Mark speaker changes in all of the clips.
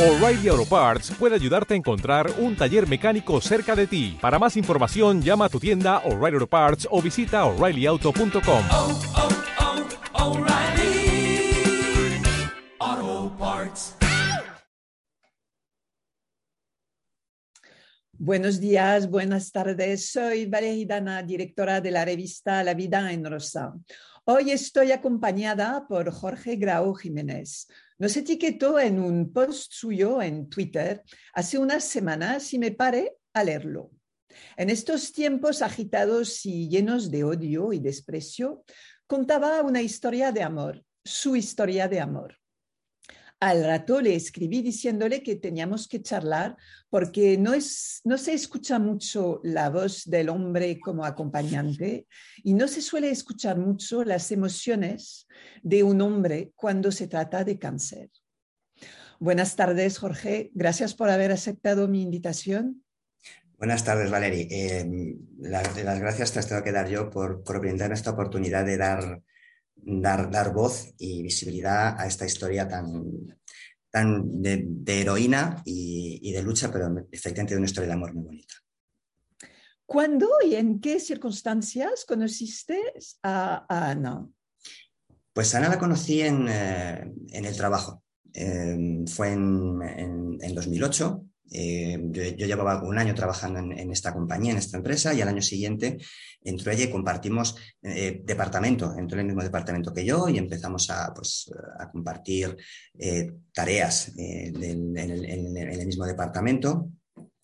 Speaker 1: O'Reilly Auto Parts puede ayudarte a encontrar un taller mecánico cerca de ti. Para más información, llama a tu tienda O'Reilly Auto Parts o visita oreillyauto.com.
Speaker 2: oh, oh, Parts.
Speaker 3: Buenos días, buenas tardes. Soy Valeria Dana, directora de la revista La Vida en Rosa. Hoy estoy acompañada por Jorge Grau Jiménez. Nos etiquetó en un post suyo en Twitter hace unas semanas y me paré a leerlo. En estos tiempos agitados y llenos de odio y desprecio, contaba una historia de amor, su historia de amor. Al rato le escribí diciéndole que teníamos que charlar porque no, es, no se escucha mucho la voz del hombre como acompañante y no se suele escuchar mucho las emociones de un hombre cuando se trata de cáncer. Buenas tardes, Jorge. Gracias por haber aceptado mi invitación.
Speaker 4: Buenas tardes, Valerie. Eh, las, gracias te las tengo que dar yo por, por brindarme esta oportunidad de dar, dar, dar, voz y visibilidad a esta historia tan, tan de, de heroína y, y, de lucha, pero efectivamente de una historia de amor muy bonita.
Speaker 3: ¿Cuándo y en qué circunstancias conociste a, a Ana?
Speaker 4: Pues Ana la conocí en, eh, en el trabajo. Eh, fue en, en, en 2008. Eh, yo, llevaba un año trabajando en, esta compañía, en esta empresa, y al año siguiente entró ella y compartimos eh, departamento, entró en el mismo departamento que yo y empezamos a, pues, a compartir eh, tareas en, el, mismo departamento,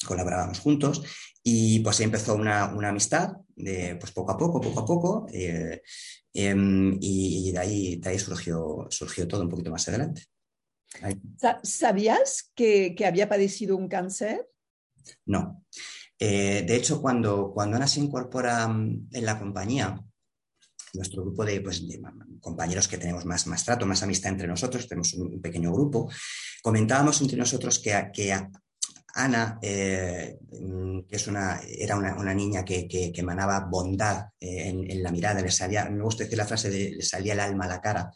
Speaker 4: colaborábamos juntos y pues empezó una, una amistad de pues poco a poco, poco a poco, eh, y, y de, ahí, de ahí surgió, surgió todo un poquito más adelante.
Speaker 3: ¿Sabías que, que, había padecido un cáncer?
Speaker 4: No. Eh, de hecho, cuando, cuando Ana se incorpora mm, en la compañía, nuestro grupo de, pues, de, compañeros que tenemos más, más trato, más amistad entre nosotros, tenemos un, un pequeño grupo, comentábamos entre nosotros que, que Ana, eh, que es una, era una, una niña que, que, que, emanaba bondad eh, en, en, la mirada, le salía, me gusta decir la frase de le salía el alma a la cara,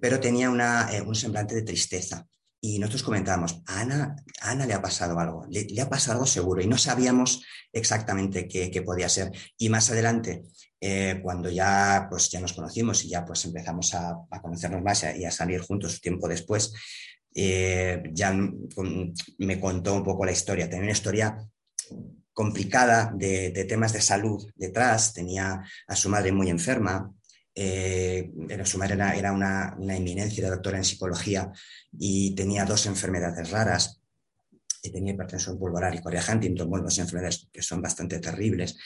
Speaker 4: pero tenía una, eh, un semblante de tristeza. Y nosotros comentábamos, a Ana, Ana le ha pasado algo, le, ha pasado algo seguro y no sabíamos exactamente qué, podía ser. Y más adelante, eh, cuando ya, pues, ya nos conocimos y ya pues, empezamos a, a conocernos más y a, salir juntos tiempo después, eh, ya me contó un poco la historia. Tenía una historia complicada de, de temas de salud detrás, tenía a su madre muy enferma, eh, su madre era, era una, una, eminencia, era doctora en psicología y tenía dos enfermedades raras. Y tenía hipertensión pulmonar y corea Huntington, bueno, dos enfermedades que son bastante terribles.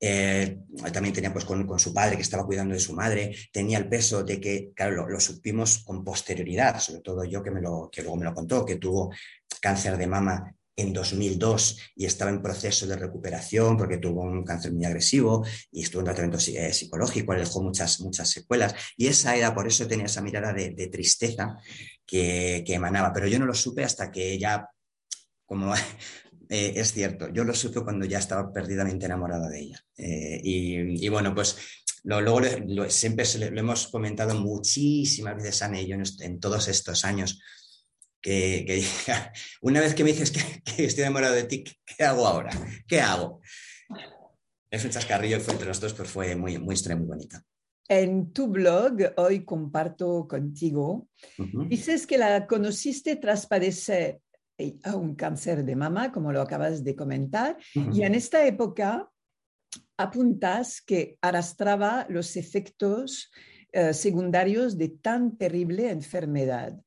Speaker 4: Eh, también tenía pues con, con, su padre que estaba cuidando de su madre, tenía el peso de que, claro, lo, lo, supimos con posterioridad, sobre todo yo que, me lo, que luego me lo contó, que tuvo cáncer de mama en 2002 y estaba en proceso de recuperación porque tuvo un cáncer muy agresivo y estuvo en tratamiento eh, psicológico, le dejó muchas, muchas secuelas. Y esa era, por eso tenía esa mirada de, de tristeza que, que, emanaba. Pero yo no lo supe hasta que ya, como eh, es cierto, yo lo supe cuando ya estaba perdidamente enamorada de ella. Eh, y, y, bueno, pues luego siempre lo, hemos comentado muchísimas veces, Ana y yo, en todos estos años que, que una vez que me dices que, que, estoy enamorado de ti, ¿qué hago ahora? ¿Qué hago? Es un chascarrillo fue entre los dos, pero fue muy, muy muy bonita.
Speaker 3: En tu blog, hoy comparto contigo, uh -huh. dices que la conociste tras padecer un cáncer de mama, como lo acabas de comentar, uh -huh. y en esta época apuntas que arrastraba los efectos uh, secundarios de tan terrible enfermedad.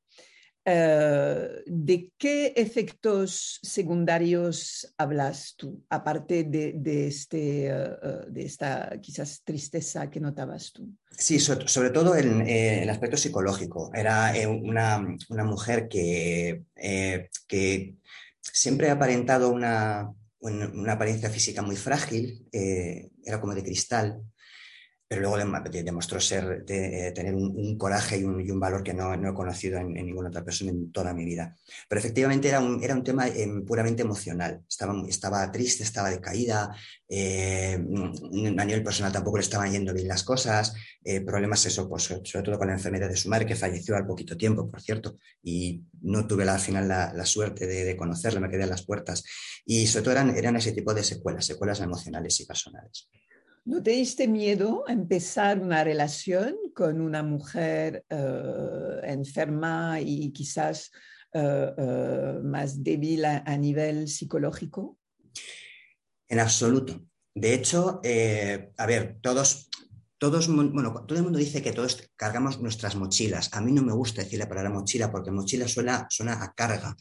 Speaker 3: Uh, ¿De qué efectos secundarios hablas tú, aparte de, de, este, uh, de esta quizás tristeza que notabas tú?
Speaker 4: Sí, so, sobre todo en eh, el aspecto psicológico. Era eh, una, una, mujer que, eh, que, siempre ha aparentado una, una, apariencia física muy frágil, era como de cristal, pero luego demostró ser, de, tener un, coraje y un, valor que no, he conocido en, ninguna otra persona en toda mi vida. Pero efectivamente era un, era un tema em, puramente emocional. Estaba, estaba triste, estaba decaída, eh, a nivel personal tampoco le estaban yendo bien las cosas, eh, problemas eso, pues, sobre todo con la enfermedad de su madre, que falleció al poquito tiempo, por cierto, y no tuve al final la, suerte de, de, conocerla, me quedé a las puertas. Y sobre todo eran, eran ese tipo de secuelas, secuelas emocionales y personales.
Speaker 3: ¿No te diste miedo a empezar una relación con una mujer eh, enferma y quizás eh, eh, más débil a, nivel psicológico?
Speaker 4: En absoluto. De hecho, a ver, todos, todos, bueno, todo el mundo dice que todos cargamos nuestras mochilas. A mí no me gusta decir la palabra mochila porque mochila suena, suena a carga.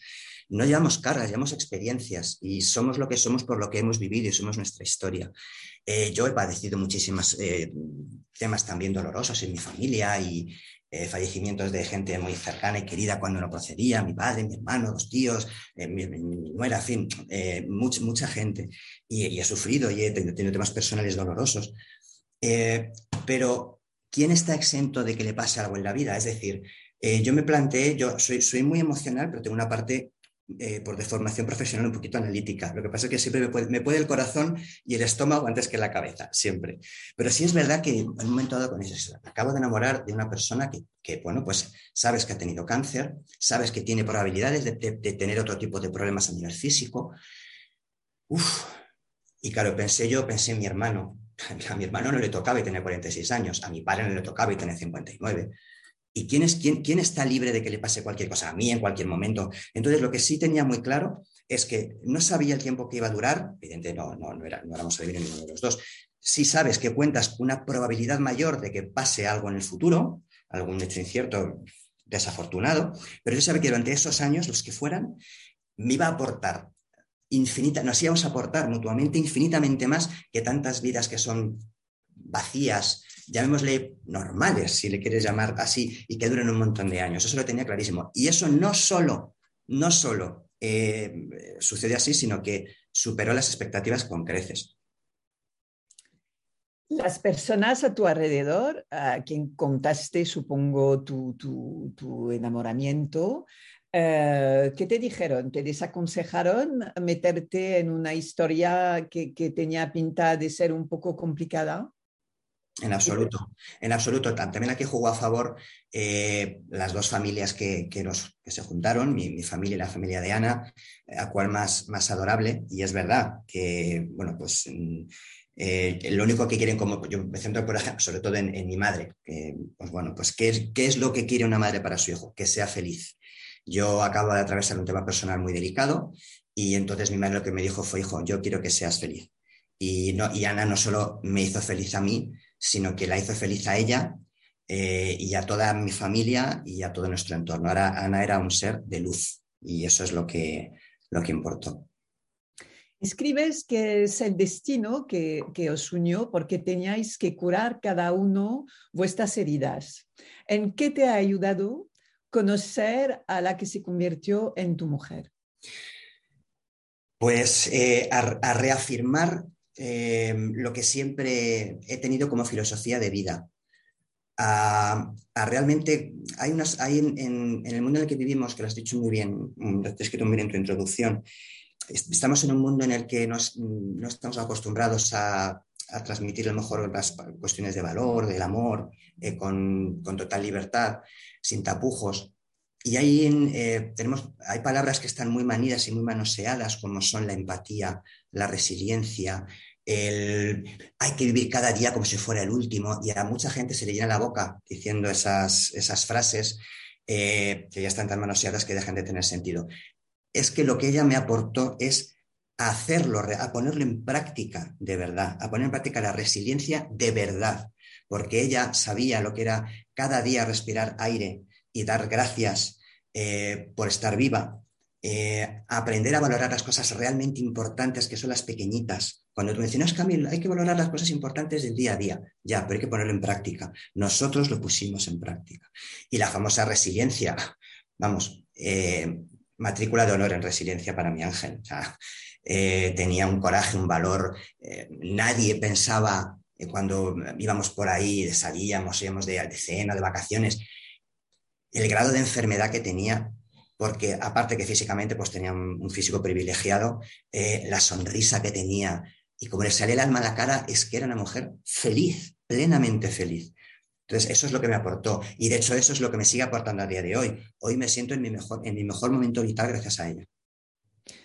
Speaker 4: No llevamos cargas, llevamos experiencias y somos lo que somos por lo que hemos vivido y somos nuestra historia. Eh, yo he padecido muchísimos eh, temas también dolorosos en mi familia y eh, fallecimientos de gente muy cercana y querida cuando no procedía, mi padre, mi hermano, los tíos, mi, nuera, en fin, mucha, mucha gente. Y, he sufrido y he tenido temas personales dolorosos. pero, ¿quién está exento de que le pase algo en la vida? Es decir, yo me planteé, yo soy, soy muy emocional, pero tengo una parte eh, por deformación profesional un poquito analítica. Lo que pasa es que siempre me puede, el corazón y el estómago antes que la cabeza, siempre. Pero sí es verdad que en un momento dado con eso, acabo de enamorar de una persona que, bueno, pues sabes que ha tenido cáncer, sabes que tiene probabilidades de, tener otro tipo de problemas a nivel físico. Y claro, pensé yo, pensé en mi hermano. A mi hermano no le tocaba y tenía 46 años, a mi padre no le tocaba y tenía 59. ¿Y quién, es, quién, quién está libre de que le pase cualquier cosa a mí en cualquier momento? Entonces, lo que sí tenía muy claro es que no sabía el tiempo que iba a durar, evidentemente no, no, no, era, no éramos a vivir en ninguno de los dos. Si sabes que cuentas una probabilidad mayor de que pase algo en el futuro, algún hecho incierto, desafortunado, pero yo sabía que durante esos años, los que fueran, me iba a aportar infinita, nos íbamos a aportar mutuamente infinitamente más que tantas vidas que son vacías, llamémosle normales, si le quieres llamar así, y que duren un montón de años. Eso lo tenía clarísimo. Y eso no solo, no solo eh, sucede así, sino que superó las expectativas con creces.
Speaker 3: Las personas a tu alrededor, a quien contaste, supongo, tu, tu, enamoramiento, eh, ¿qué te dijeron? ¿Te desaconsejaron meterte en una historia que, que tenía pinta de ser un poco complicada?
Speaker 4: En absoluto, en absoluto. También aquí jugó a favor eh, las dos familias que, nos, que se juntaron, mi, familia y la familia de Ana, a cual más, más adorable. Y es verdad que, bueno, pues mm, eh, lo único que quieren, como yo me centro, por ejemplo, sobre todo en, mi madre, que, pues bueno, pues ¿qué es, ¿qué es lo que quiere una madre para su hijo? Que sea feliz. Yo acabo de atravesar un tema personal muy delicado y entonces mi madre lo que me dijo fue, hijo, yo quiero que seas feliz. Y, no, y Ana no solo me hizo feliz a mí, sino que la hizo feliz a ella eh, y a toda mi familia y a todo nuestro entorno. Ahora Ana era un ser de luz y eso es lo que, lo que importó.
Speaker 3: Escribes que es el destino que, que, os unió porque teníais que curar cada uno vuestras heridas. ¿En qué te ha ayudado conocer a la que se convirtió en tu mujer?
Speaker 4: Pues eh, a, reafirmar eh, lo que siempre he tenido como filosofía de vida. A, realmente, hay, unas, hay en, el mundo en el que vivimos, que lo has dicho muy bien, lo has escrito muy bien en tu introducción, estamos en un mundo en el que no estamos acostumbrados a, transmitir a lo mejor las cuestiones de valor, del amor, eh, con, total libertad, sin tapujos. Y ahí eh, tenemos, hay palabras que están muy manidas y muy manoseadas, como son la empatía, la resiliencia, el hay que vivir cada día como si fuera el último, y a mucha gente se le llena la boca diciendo esas, esas frases eh, que ya están tan manoseadas que dejan de tener sentido. Es que lo que ella me aportó es hacerlo, a ponerlo en práctica de verdad, a poner en práctica la resiliencia de verdad, porque ella sabía lo que era cada día respirar aire y dar gracias eh, por estar viva, eh, aprender a valorar las cosas realmente importantes, que son las pequeñitas. Cuando tú mencionas, Camilo, hay que valorar las cosas importantes del día a día. Ya, pero hay que ponerlo en práctica. Nosotros lo pusimos en práctica. Y la famosa resiliencia, vamos, eh, matrícula de honor en resiliencia para mi ángel. tenía un coraje, un valor. nadie pensaba eh, cuando íbamos por ahí, salíamos, íbamos de, de cena, de vacaciones, el grado de enfermedad que tenía, porque aparte que físicamente pues tenía un, físico privilegiado, eh, la sonrisa que tenía y como le salía el alma a la cara es que era una mujer feliz, plenamente feliz. Entonces, eso es lo que me aportó. Y de hecho, eso es lo que me sigue aportando a día de hoy. Hoy me siento en mi mejor, en mi mejor momento vital gracias a ella.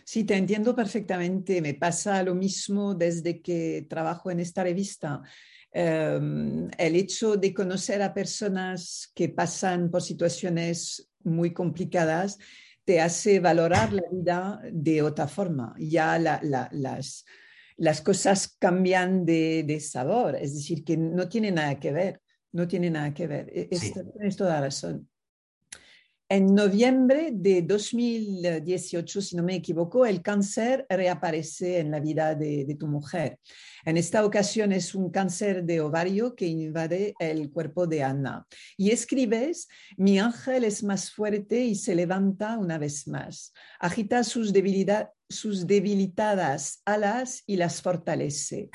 Speaker 3: Sí, te entiendo perfectamente. Me pasa lo mismo desde que trabajo en esta revista. Em, el hecho de conocer a personas que pasan por situaciones muy complicadas te hace valorar la vida de otra forma. Ya las, las cosas cambian de, sabor, es decir, que no tiene nada que ver, no tiene nada que ver. E, tienes toda la razón. En noviembre de 2018, si no me equivoco, el cáncer reaparece en la vida de, tu mujer. En esta ocasión es un cáncer de ovario que invade el cuerpo de Ana. Y escribes, mi ángel es más fuerte y se levanta una vez más. Agita sus, debilitadas alas y las fortalece.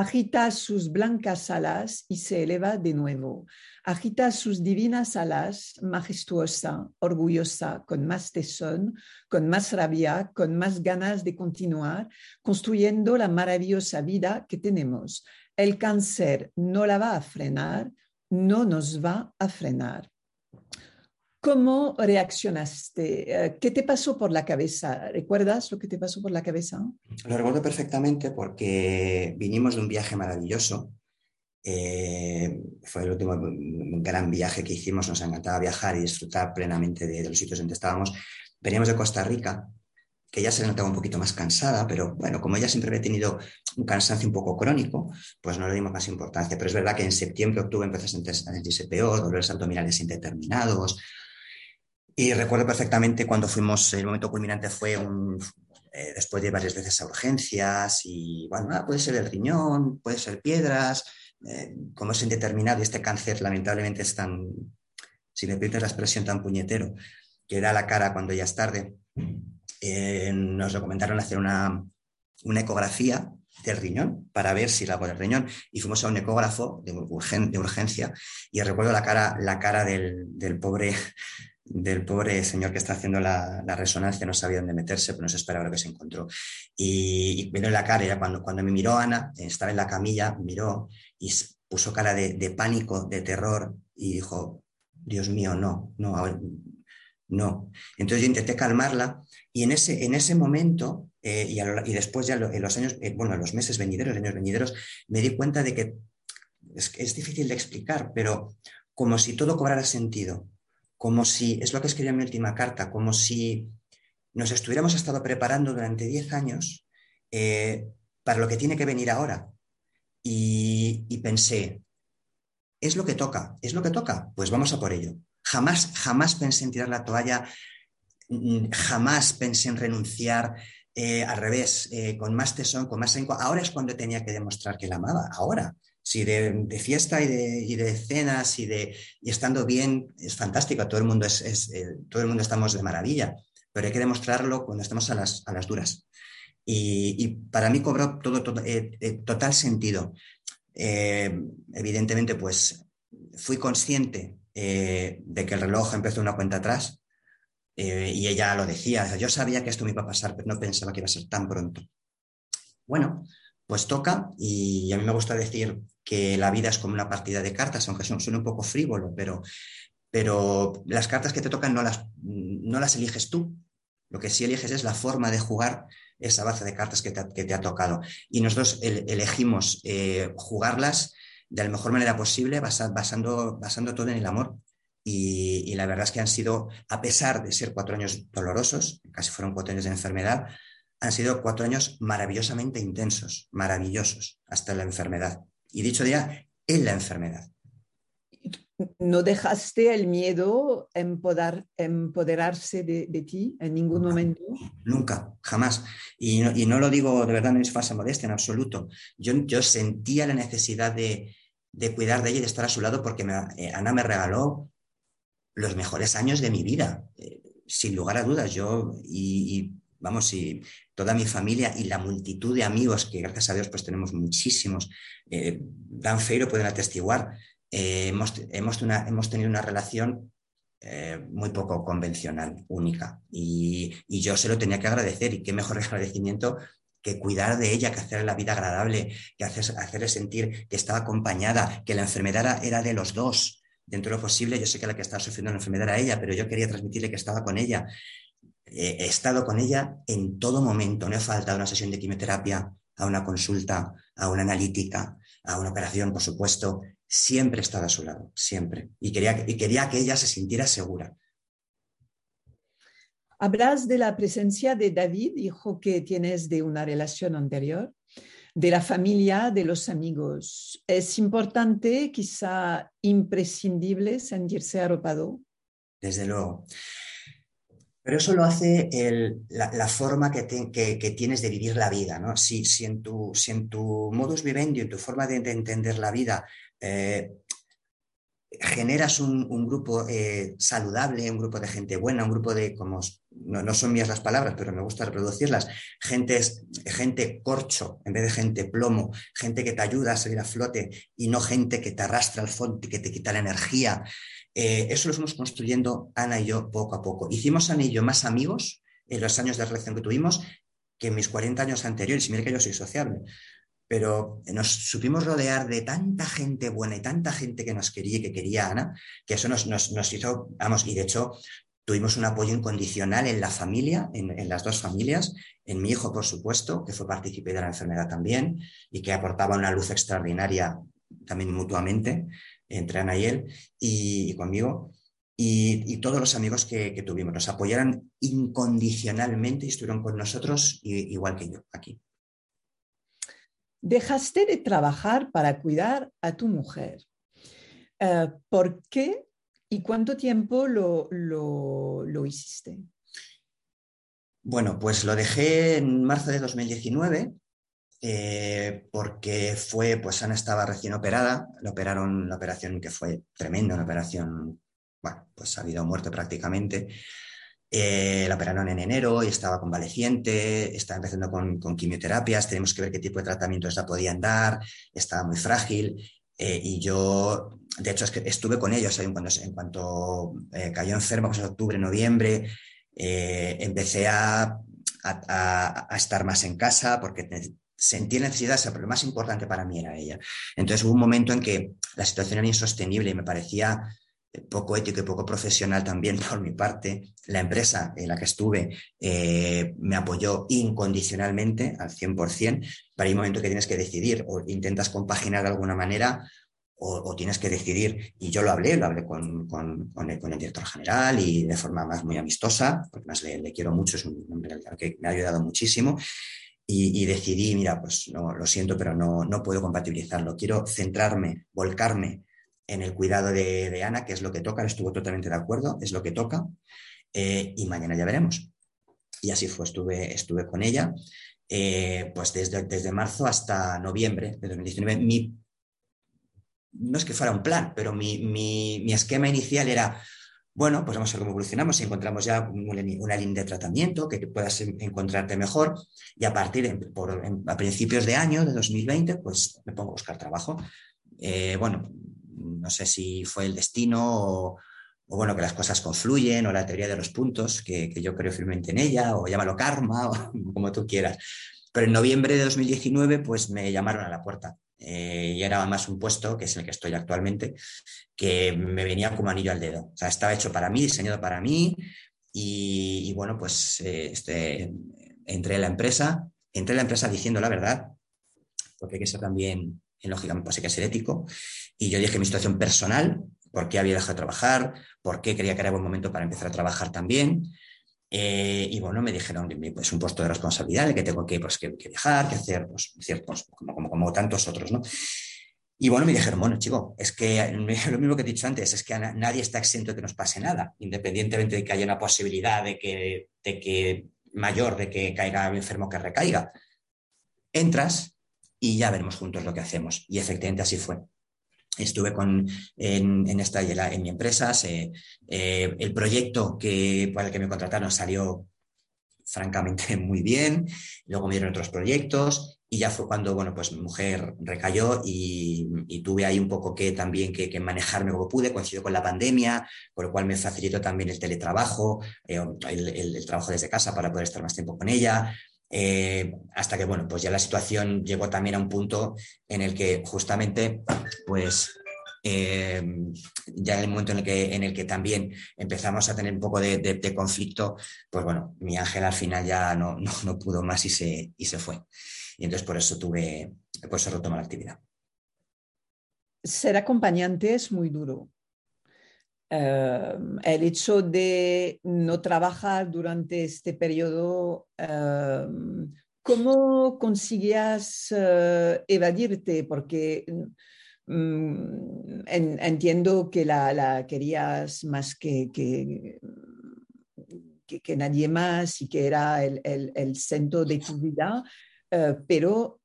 Speaker 3: Agita sus blancas alas y se eleva de nuevo. Agita sus divinas alas, majestuosa, orgullosa, con más tesón, con más rabia, con más ganas de continuar, construyendo la maravillosa vida que tenemos. El cáncer no la va a frenar, no nos va a frenar. ¿Cómo reaccionaste? Eh, ¿Qué te pasó por la cabeza? ¿Recuerdas lo que te pasó por la cabeza?
Speaker 4: Lo recuerdo perfectamente porque vinimos de un viaje maravilloso. Eh, fue el último gran viaje que hicimos. Nos encantaba viajar y disfrutar plenamente de, los sitios donde estábamos. Veníamos de Costa Rica, que ya se notaba un poquito más cansada, pero bueno, como ella siempre había tenido un cansancio un poco crónico, pues no le dimos más importancia. Pero es verdad que en septiembre, octubre empezó a sentirse peor, dolores abdominales indeterminados, y recuerdo perfectamente cuando fuimos, el momento culminante fue eh, después de varias veces a urgencias y bueno, puede ser el riñón, puede ser piedras, eh, como es indeterminado y este cáncer lamentablemente es tan, si me permites la expresión, tan puñetero, que da la cara cuando ya es tarde, eh, nos recomendaron hacer una, una ecografía del riñón para ver si la del riñón. Y fuimos a un ecógrafo de, de urgencia y recuerdo la cara, la cara del, del pobre del pobre señor que está haciendo la, resonancia, no sabía dónde meterse, pero no se esperaba lo que se encontró. Y, y en la cara, ya cuando, cuando me miró Ana, estaba en la camilla, miró y puso cara de, pánico, de terror, y dijo, Dios mío, no, no, no. Entonces yo intenté calmarla y en ese, en ese momento, eh, y, después ya en los años, eh, bueno, en los meses venideros, años venideros, me di cuenta de que es difícil de explicar, pero como si todo cobrara sentido como si, es lo que escribí en mi última carta, como si nos estuviéramos estado preparando durante 10 años eh, para lo que tiene que venir ahora. Y, pensé, es lo que toca, es lo que toca, pues vamos a por ello. Jamás, jamás pensé en tirar la toalla, mm, jamás pensé en renunciar, eh, al revés, eh, con más tesón, con más Ahora es cuando tenía que demostrar que la amaba, ahora. Si de, fiesta y de, y de, cenas y, de, y estando bien es fantástico, todo el, mundo es, eh, todo el mundo estamos de maravilla, pero hay que demostrarlo cuando estamos a las, a las duras. Y, para mí cobró todo, todo eh, eh, total sentido. evidentemente, pues fui consciente de que el reloj empezó una cuenta atrás y ella lo decía. Yo sabía que esto me iba a pasar, pero no pensaba que iba a ser tan pronto. Bueno, pues toca y a mí me gusta decir que la vida es como una partida de cartas, aunque suene un poco frívolo, pero, pero las cartas que te tocan no las, no las eliges tú. Lo que sí eliges es la forma de jugar esa base de cartas que te, ha tocado. Y nosotros elegimos eh, jugarlas de la mejor manera posible, basando, basando todo en el amor. Y, y, la verdad es que han sido, a pesar de ser cuatro años dolorosos, casi fueron cuatro años de enfermedad, han sido cuatro años maravillosamente intensos, maravillosos, hasta la enfermedad. Y dicho día, en la enfermedad.
Speaker 3: ¿No dejaste el miedo empoder, empoderarse de, ti en ningún momento?
Speaker 4: Nunca, jamás. Y no, lo digo de verdad, no es falsa modestia en absoluto. Yo, yo sentía la necesidad de, cuidar de ella y de estar a su lado porque eh, Ana me regaló los mejores años de mi vida, eh, sin lugar a dudas. Yo, y vamos, y toda mi familia y la multitud de amigos, que gracias a Dios pues tenemos muchísimos, eh, Dan Feiro pueden atestiguar, eh, hemos, hemos, tenido una relación eh, muy poco convencional, única. Y, yo se lo tenía que agradecer y qué mejor agradecimiento que cuidar de ella, que hacerle la vida agradable, que hacer, hacerle sentir que estaba acompañada, que la enfermedad era de los dos. Dentro de lo posible, yo sé que la que estaba sufriendo la enfermedad era ella, pero yo quería transmitirle que estaba con ella. He estado con ella en todo momento. No he faltado una sesión de quimioterapia, a una consulta, a una analítica, a una operación, por supuesto. Siempre he estado a su lado, siempre. Y quería, y quería que ella se sintiera segura.
Speaker 3: Hablas de la presencia de David, hijo que tienes de una relación anterior, de la familia, de los amigos. ¿Es importante, quizá imprescindible, sentirse arropado?
Speaker 4: Desde luego. Pero eso lo hace la, forma que, tienes de vivir la vida. ¿no? Si, en, tu, modus vivendi, en tu forma de, entender la vida, eh, generas un, grupo eh, saludable, un grupo de gente buena, un grupo de, como no, son mías las palabras, pero me gusta reproducirlas, gente, gente corcho en vez de gente plomo, gente que te ayuda a salir a flote y no gente que te arrastra al fondo y que te quita la energía. Eh, eso lo fuimos construyendo Ana y yo poco a poco. Hicimos Ana y yo más amigos en los años de relación que tuvimos que en mis 40 años anteriores. Y mira que yo soy sociable pero nos supimos rodear de tanta gente buena y tanta gente que nos quería y que quería Ana, que eso nos, hizo, vamos, y de hecho tuvimos un apoyo incondicional en la familia, en, las dos familias, en mi hijo, por supuesto, que fue partícipe de la enfermedad también y que aportaba una luz extraordinaria también mutuamente entre Ana y él y, conmigo. Y, todos los amigos que, tuvimos nos apoyaron incondicionalmente y estuvieron con nosotros igual que yo aquí
Speaker 3: dejaste de trabajar para cuidar a tu mujer. Eh, ¿Por qué y cuánto tiempo lo, lo, hiciste?
Speaker 4: Bueno, pues lo dejé en marzo de 2019 eh, porque fue, pues Ana estaba recién operada, le operaron la operación que fue tremenda, una operación, bueno, pues ha habido muerte prácticamente. Eh, la operaron en enero y estaba convaleciente, estaba empezando con, quimioterapias, tenemos que ver qué tipo de tratamientos la podían dar, estaba muy frágil. Eh, y yo, de hecho, es que estuve con ellos en cuanto, en cuanto eh, cayó enferma, pues en octubre, noviembre, empecé a, a, estar más en casa porque sentí necesidad, pero lo más importante para mí era ella. Entonces hubo un momento en que la situación era insostenible y me parecía poco ético y poco profesional también por mi parte. La empresa en la que estuve eh, me apoyó incondicionalmente al 100%, para hay un momento que tienes que decidir o intentas compaginar de alguna manera o, tienes que decidir, y yo lo hablé, lo hablé con, el, director general y de forma más muy amistosa, porque más le, quiero mucho, es un hombre que me ha ayudado muchísimo, y, decidí, mira, pues no, lo siento, pero no, no puedo compatibilizarlo, quiero centrarme, volcarme en el cuidado de, Ana, que es lo que toca, estuvo totalmente de acuerdo, es lo que toca, eh, y mañana ya veremos. Y así fue, estuve, estuve con ella, eh, pues desde, desde marzo hasta noviembre de 2019. Mi, no es que fuera un plan, pero mi, esquema inicial era, bueno, pues vamos a ver cómo evolucionamos, si encontramos ya una, línea de tratamiento que puedas encontrarte mejor y a partir, por, a principios de año, de 2020, pues me pongo a buscar trabajo. Eh, bueno, no sé si fue el destino o, bueno, que las cosas confluyen o la teoría de los puntos, que, yo creo firmemente en ella, o llámalo karma, o como tú quieras. Pero en noviembre de 2019, pues me llamaron a la puerta. Eh, y era más un puesto, que es el que estoy actualmente, que me venía como anillo al dedo. O sea, estaba hecho para mí, diseñado para mí. Y, bueno, pues eh, este, entré en la empresa, entré en la empresa diciendo la verdad, porque hay que ser también, lógicamente, pues hay que ser ético. Y yo dije mi situación personal, por qué había dejado de trabajar, por qué creía que era buen momento para empezar a trabajar también. Eh, y bueno, me dijeron que pues, un puesto de responsabilidad, que tengo que, pues, que, dejar, que hacer, pues, ciertos, como, como, como, tantos otros, ¿no? Y bueno, me dijeron, bueno, chico, es que lo mismo que he dicho antes, es que nadie está exento de que nos pase nada, independientemente de que haya una posibilidad de que, de que mayor, de que caiga el enfermo que recaiga. Entras y ya veremos juntos lo que hacemos. Y efectivamente así fue estuve con, en, esta, en mi empresa. Eh, el proyecto que, para el que me contrataron salió francamente muy bien, luego me dieron otros proyectos y ya fue cuando, bueno, pues mi mujer recayó y, tuve ahí un poco que también que, manejarme como pude, coincidió con la pandemia, con lo cual me facilitó también el teletrabajo, eh, el, trabajo desde casa para poder estar más tiempo con ella, eh, hasta que, bueno, pues ya la situación llegó también a un punto en el que justamente, pues eh, ya en el momento en el, que, en el que también empezamos a tener un poco de, conflicto, pues bueno, mi ángel al final ya no, no, pudo más y se, y se fue. Y entonces por eso tuve, por la actividad.
Speaker 3: Ser acompañante es muy duro. Eh, el hecho de no trabajar durante este periodo, eh, ¿cómo conseguías eh, evadirte? Porque mm, entiendo que la, querías más que, que, que, nadie más y que era el centro de tu vida, eh, pero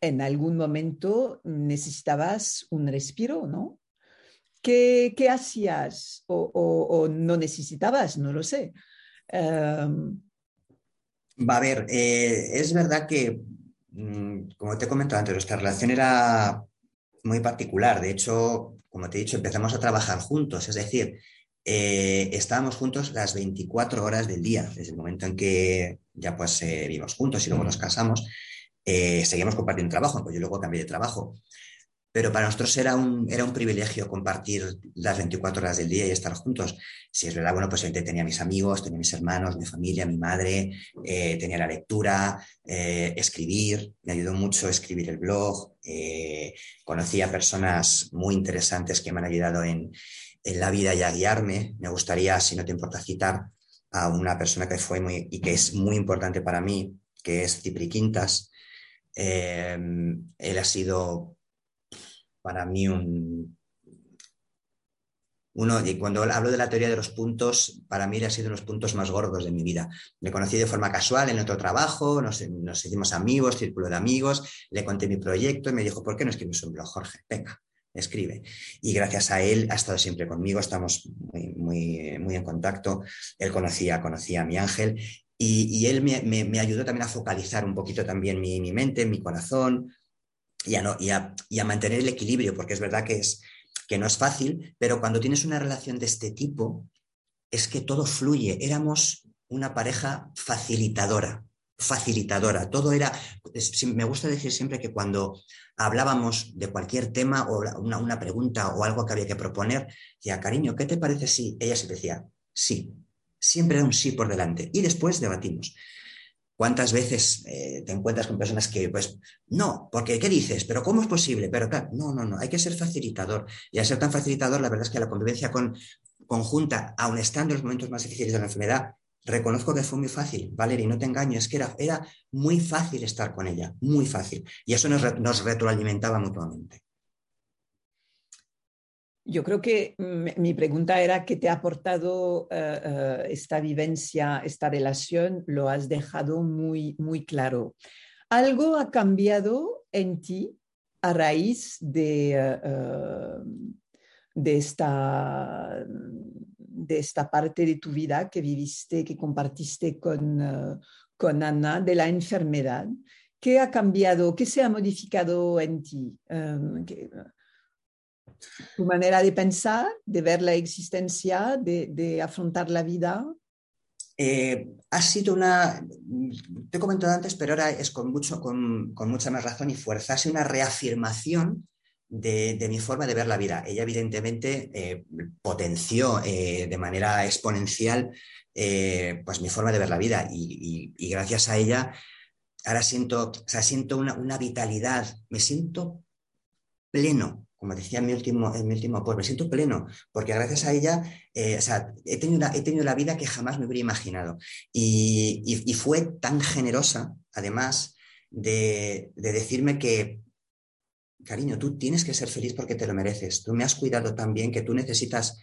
Speaker 3: en algún momento necesitabas un respiro, ¿no? ¿Qué, qué hacías o, no necesitabas? No lo sé.
Speaker 4: Em, Va a ver, eh, es verdad que, mm, como te he comentado antes, nuestra relación era muy particular. De hecho, como te he dicho, empezamos a trabajar juntos. Es decir, eh, estábamos juntos las 24 horas del día, desde el momento en que ya pues eh, vivimos juntos y luego nos casamos, eh, seguimos compartiendo trabajo, pues yo luego cambié de trabajo. Pero para nosotros era un, era un privilegio compartir las 24 horas del día y estar juntos. Si es verdad, bueno, pues tenía mis amigos, tenía mis hermanos, mi familia, mi madre, tenía la lectura, escribir, me ayudó mucho escribir el blog, conocí a personas muy interesantes que me han ayudado en, en la vida y a guiarme. Me gustaría, si no te importa, citar a una persona que fue muy y que es muy importante para mí, que es Cipri Quintas. Eh, él ha sido para mí un, uno, y cuando hablo de la teoría de los puntos, para mí ha sido uno de los puntos más gordos de mi vida. Le conocí de forma casual en otro trabajo, nos, nos hicimos amigos, círculo de amigos, le conté mi proyecto y me dijo, ¿por qué no escribes un blog, Jorge? Venga escribe. Y gracias a él ha estado siempre conmigo, estamos muy, muy, muy en contacto. Él conocía, conocía a mi ángel y, él me, ayudó también a focalizar un poquito también mi, mente, mi corazón y a, no, y, a, mantener el equilibrio, porque es verdad que, es, que no es fácil, pero cuando tienes una relación de este tipo, es que todo fluye. Éramos una pareja facilitadora facilitadora. Todo era, me gusta decir siempre que cuando hablábamos de cualquier tema o una, pregunta o algo que había que proponer, decía, cariño, ¿qué te parece si? Ella se decía, sí. Siempre era un sí por delante. Y después debatimos. ¿Cuántas veces eh, te encuentras con personas que, pues, no, porque ¿qué dices? ¿Pero cómo es posible? Pero claro, no, no, no, hay que ser facilitador. Y al ser tan facilitador, la verdad es que la convivencia con, conjunta, aun estando en los momentos más difíciles de la enfermedad, reconozco que fue muy fácil, Valeria, no te engaño, es que era, era muy fácil estar con ella, muy fácil. Y eso nos, retroalimentaba mutuamente.
Speaker 3: Yo creo que mi pregunta era qué te ha aportado eh, eh, esta vivencia, esta relación, lo has dejado muy, muy claro. ¿Algo ha cambiado en ti a raíz de, eh, de esta de esta parte de tu vida que viviste, que compartiste con, uh, con Ana, de la enfermedad. ¿Qué ha cambiado? ¿Qué se ha modificado en ti? Que, ¿Tu manera de pensar, de ver la existencia, de, de afrontar la vida?
Speaker 4: Eh, ha sido una, te he comentado antes, pero ahora es con, mucho, con, con mucha más razón y fuerza, ha sido una reafirmación de, mi forma de ver la vida. Ella evidentemente eh, potenció eh, de manera exponencial eh, pues mi forma de ver la vida y, gracias a ella ahora siento, o sea, siento una, vitalidad, me siento pleno, como decía en mi último, en mi último me siento pleno, porque gracias a ella he, tenido he tenido la vida que jamás me hubiera imaginado. Y, fue tan generosa, además, de decirme que cariño, tú tienes que ser feliz porque te lo mereces. Tú me has cuidado tan bien que tú necesitas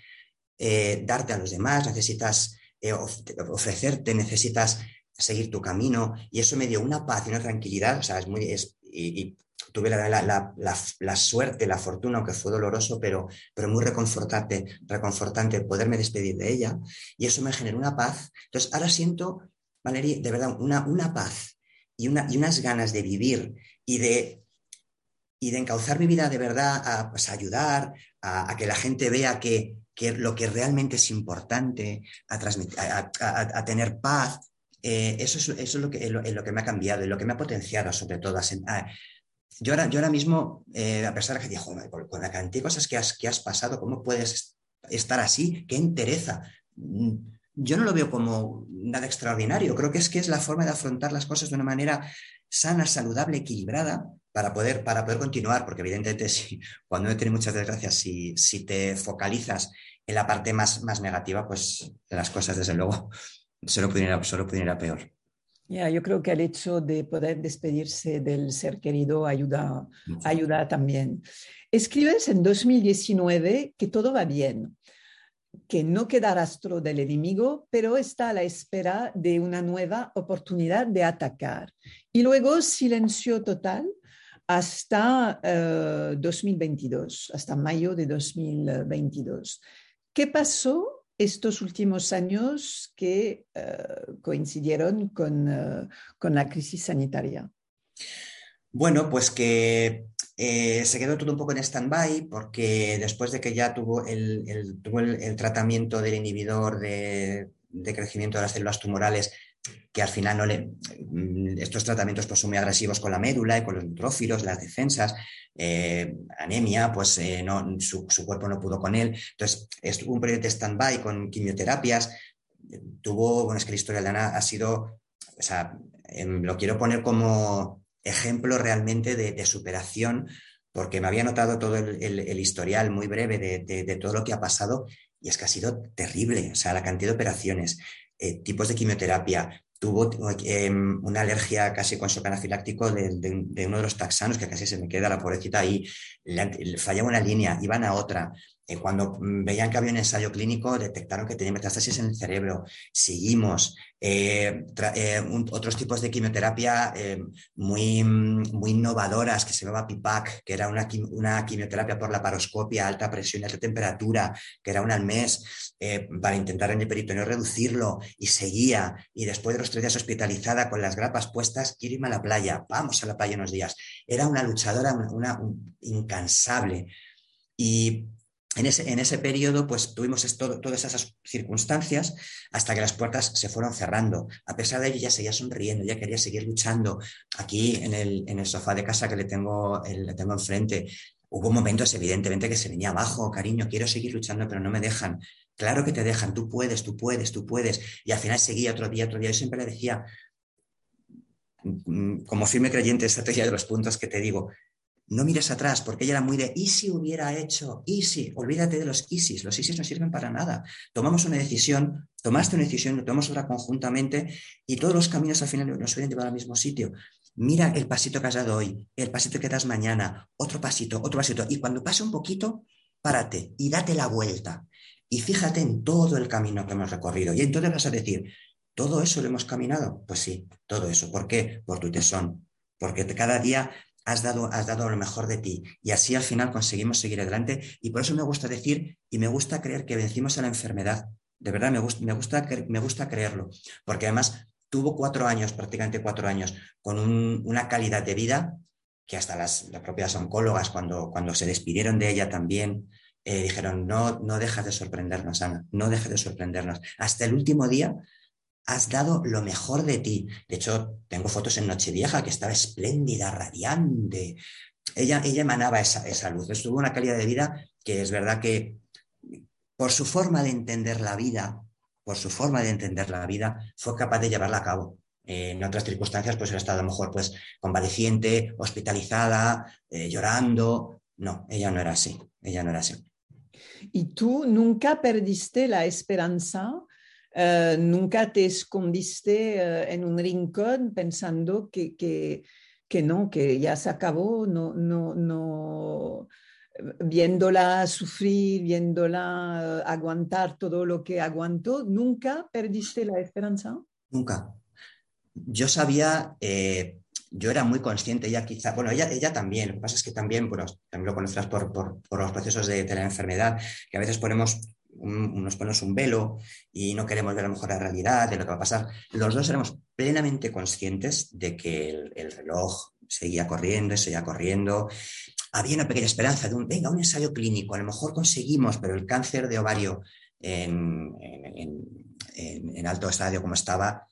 Speaker 4: eh, darte a los demás, necesitas eh, ofrecerte, necesitas seguir tu camino. Y eso me dio una paz y una tranquilidad. O sea, es muy. y, tuve la, suerte, la fortuna, aunque fue doloroso, pero, pero muy reconfortante, reconfortante poderme despedir de ella. Y eso me generó una paz. Entonces, ahora siento Valerie, de verdad, una, una paz y, una, y unas ganas de vivir y de, y de encauzar mi vida de verdad a, pues, a ayudar, a, a, que la gente vea que, que, lo que realmente es importante, a, transmitir, a tener paz. Eh, eso, es, eso es, lo que, lo, lo, que me ha cambiado y lo que me ha potenciado sobre todo. yo, ahora, yo ahora mismo, eh, a pesar de que digo, con, con la cantidad de cosas que has, que has pasado, ¿cómo puedes estar así? ¡Qué entereza! Mm, yo no lo veo como nada extraordinario. Creo que es que es la forma de afrontar las cosas de una manera sana, saludable, equilibrada para poder, para poder continuar, porque evidentemente si, cuando he tenido muchas desgracias, si, si te focalizas en la parte más, más negativa, pues las cosas desde luego solo pueden ir a, solo pueden ir a peor.
Speaker 3: Yeah, yo creo que el hecho de poder despedirse del ser querido ayuda, ayuda también. Escribes en 2019 que todo va bien, que no queda rastro del enemigo, pero está a la espera de una nueva oportunidad de atacar. Y luego silencio total hasta uh, 2022, hasta mayo de 2022. ¿Qué pasó estos últimos años que uh, coincidieron con, uh, con, la crisis sanitaria?
Speaker 4: Bueno, pues que eh, se quedó todo un poco en stand-by porque después de que ya tuvo el, tratamiento del inhibidor de, crecimiento de las células tumorales, que al final no le, mm, estos tratamientos pues, son muy agresivos con la médula y con los neutrófilos, las defensas, eh, anemia, pues eh, no, su, cuerpo no pudo con él. Entonces, estuvo un periodo de stand-by con quimioterapias. Tuvo, bueno, es que la historia de Ana ha sido, o sea, eh, lo quiero poner como ejemplo realmente de, superación, porque me había notado todo el, historial muy breve de, de, de, todo lo que ha pasado y es que ha sido terrible, o sea, la cantidad de operaciones, eh, tipos de quimioterapia, tuvo eh, una alergia casi con shock anafiláctico de, de, uno de los taxanos, que casi se me queda la pobrecita ahí, fallaba una línea, iban a otra. Eh, cuando veían que había un ensayo clínico, detectaron que tenía metástasis en el cerebro. Seguimos. Eh, eh, otros tipos de quimioterapia eh, muy, muy innovadoras, que se llamaba PIPAC, que era una, una, quimioterapia por la paroscopia, alta presión y alta temperatura, que era una al mes, para intentar en el peritoneo reducirlo, y seguía. Y después de los tres días hospitalizada con las grapas puestas, quiero irme a la playa, vamos a la playa unos días. Era una luchadora, una, una un, incansable. Y en ese, en ese periodo, pues tuvimos todas esas circunstancias hasta que las puertas se fueron cerrando. A pesar de ello, ya seguía sonriendo, ya quería seguir luchando. Aquí en el, en el sofá de casa que le tengo, le tengo enfrente, hubo momentos, evidentemente, que se venía abajo, cariño, quiero seguir luchando, pero no me dejan. Claro que te dejan, tú puedes, tú puedes, tú puedes. Y al final seguía otro día, otro día. Yo siempre le decía, mm, como firme creyente de estrategia de los puntos que te digo, no mires atrás, porque ella era muy de, ¿y si hubiera hecho? ¿Y si? Olvídate de los ISIS, los ISIS no sirven para nada. Tomamos una decisión, tomaste una decisión, tomamos otra conjuntamente y todos los caminos al final nos suelen llevar al mismo sitio. Mira el pasito que has dado hoy, el pasito que das mañana, otro pasito, otro pasito. Y cuando pase un poquito, párate y date la vuelta. Y fíjate en todo el camino que hemos recorrido. Y entonces vas a decir, ¿todo eso lo hemos caminado? Pues sí, todo eso. ¿Por qué? Por tu tesón. Porque cada día has dado, has dado lo mejor de ti. Y así al final conseguimos seguir adelante. Y por eso me gusta decir y me gusta creer que vencimos a la enfermedad. De verdad, me gusta, me gusta, me gusta creerlo. Porque además tuvo cuatro años, prácticamente cuatro años, con un, una calidad de vida que hasta las, las, propias oncólogas, cuando, cuando se despidieron de ella también, eh, dijeron, no, no dejas de sorprendernos, Ana, no dejes de sorprendernos. Hasta el último día has dado lo mejor de ti. De hecho, tengo fotos en Nochevieja que estaba espléndida, radiante. Ella, ella emanaba esa, esa luz. Estuvo una calidad de vida que es verdad que por su forma de entender la vida, por su forma de entender la vida, fue capaz de llevarla a cabo. En otras circunstancias, pues hubiera estado a lo mejor pues convaleciente, hospitalizada, eh, llorando. No, ella no era así. Ella no era así.
Speaker 3: ¿Y tú nunca perdiste la esperanza Uh, nunca te escondiste uh, en un rincón pensando que, que, que, no, que ya se acabó, no, no, no, viéndola sufrir, viéndola aguantar todo lo que aguantó, ¿nunca perdiste la esperanza?
Speaker 4: Nunca. Yo sabía, eh, yo era muy consciente, ella quizá, bueno, ella, ella también, lo que pasa es que también, bueno, también lo conocerás por, por, por los procesos de, de la enfermedad, que a veces ponemos nos ponemos un velo y no queremos ver a lo mejor la realidad de lo que va a pasar. Los dos éramos plenamente conscientes de que el, reloj seguía corriendo y seguía corriendo. Había una pequeña esperanza de un, venga, un ensayo clínico, a lo mejor conseguimos, pero el cáncer de ovario en, en alto estadio como estaba,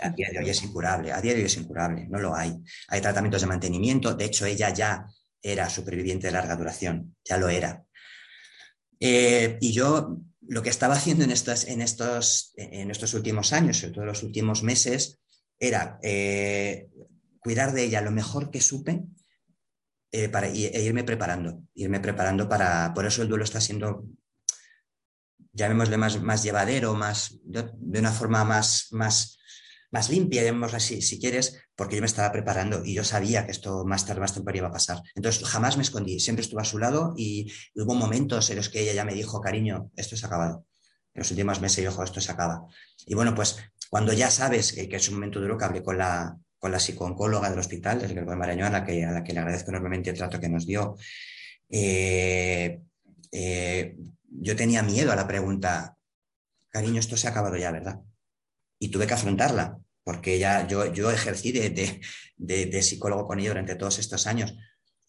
Speaker 4: a día de hoy es incurable, a día de hoy es incurable, no lo hay. Hay tratamientos de mantenimiento, de hecho ella ya era superviviente de larga duración, ya lo era. Eh, y yo lo que estaba haciendo en estos, en, estos, en estos últimos años, sobre todo en los últimos meses, era eh, cuidar de ella lo mejor que supe eh, para, e irme preparando, irme preparando para, por eso el duelo está siendo, llamémosle más, más llevadero, más, de una forma más, más más limpia, llamémosla así, si quieres, porque yo me estaba preparando y yo sabía que esto más tarde, más temprano iba a pasar. Entonces, jamás me escondí, siempre estuve a su lado y hubo momentos en los que ella ya me dijo, cariño, esto es acabado. En los últimos meses yo, esto se acaba. Y bueno, pues cuando ya sabes que, es un momento duro, que hablé con la, con la psicooncóloga del hospital, el de Marañón, a la, que, a la que le agradezco enormemente el trato que nos dio, eh, eh, yo tenía miedo a la pregunta, cariño, esto se ha acabado ya, ¿verdad? Y tuve que afrontarla, porque ya yo, yo ejercí de, psicólogo con ella durante todos estos años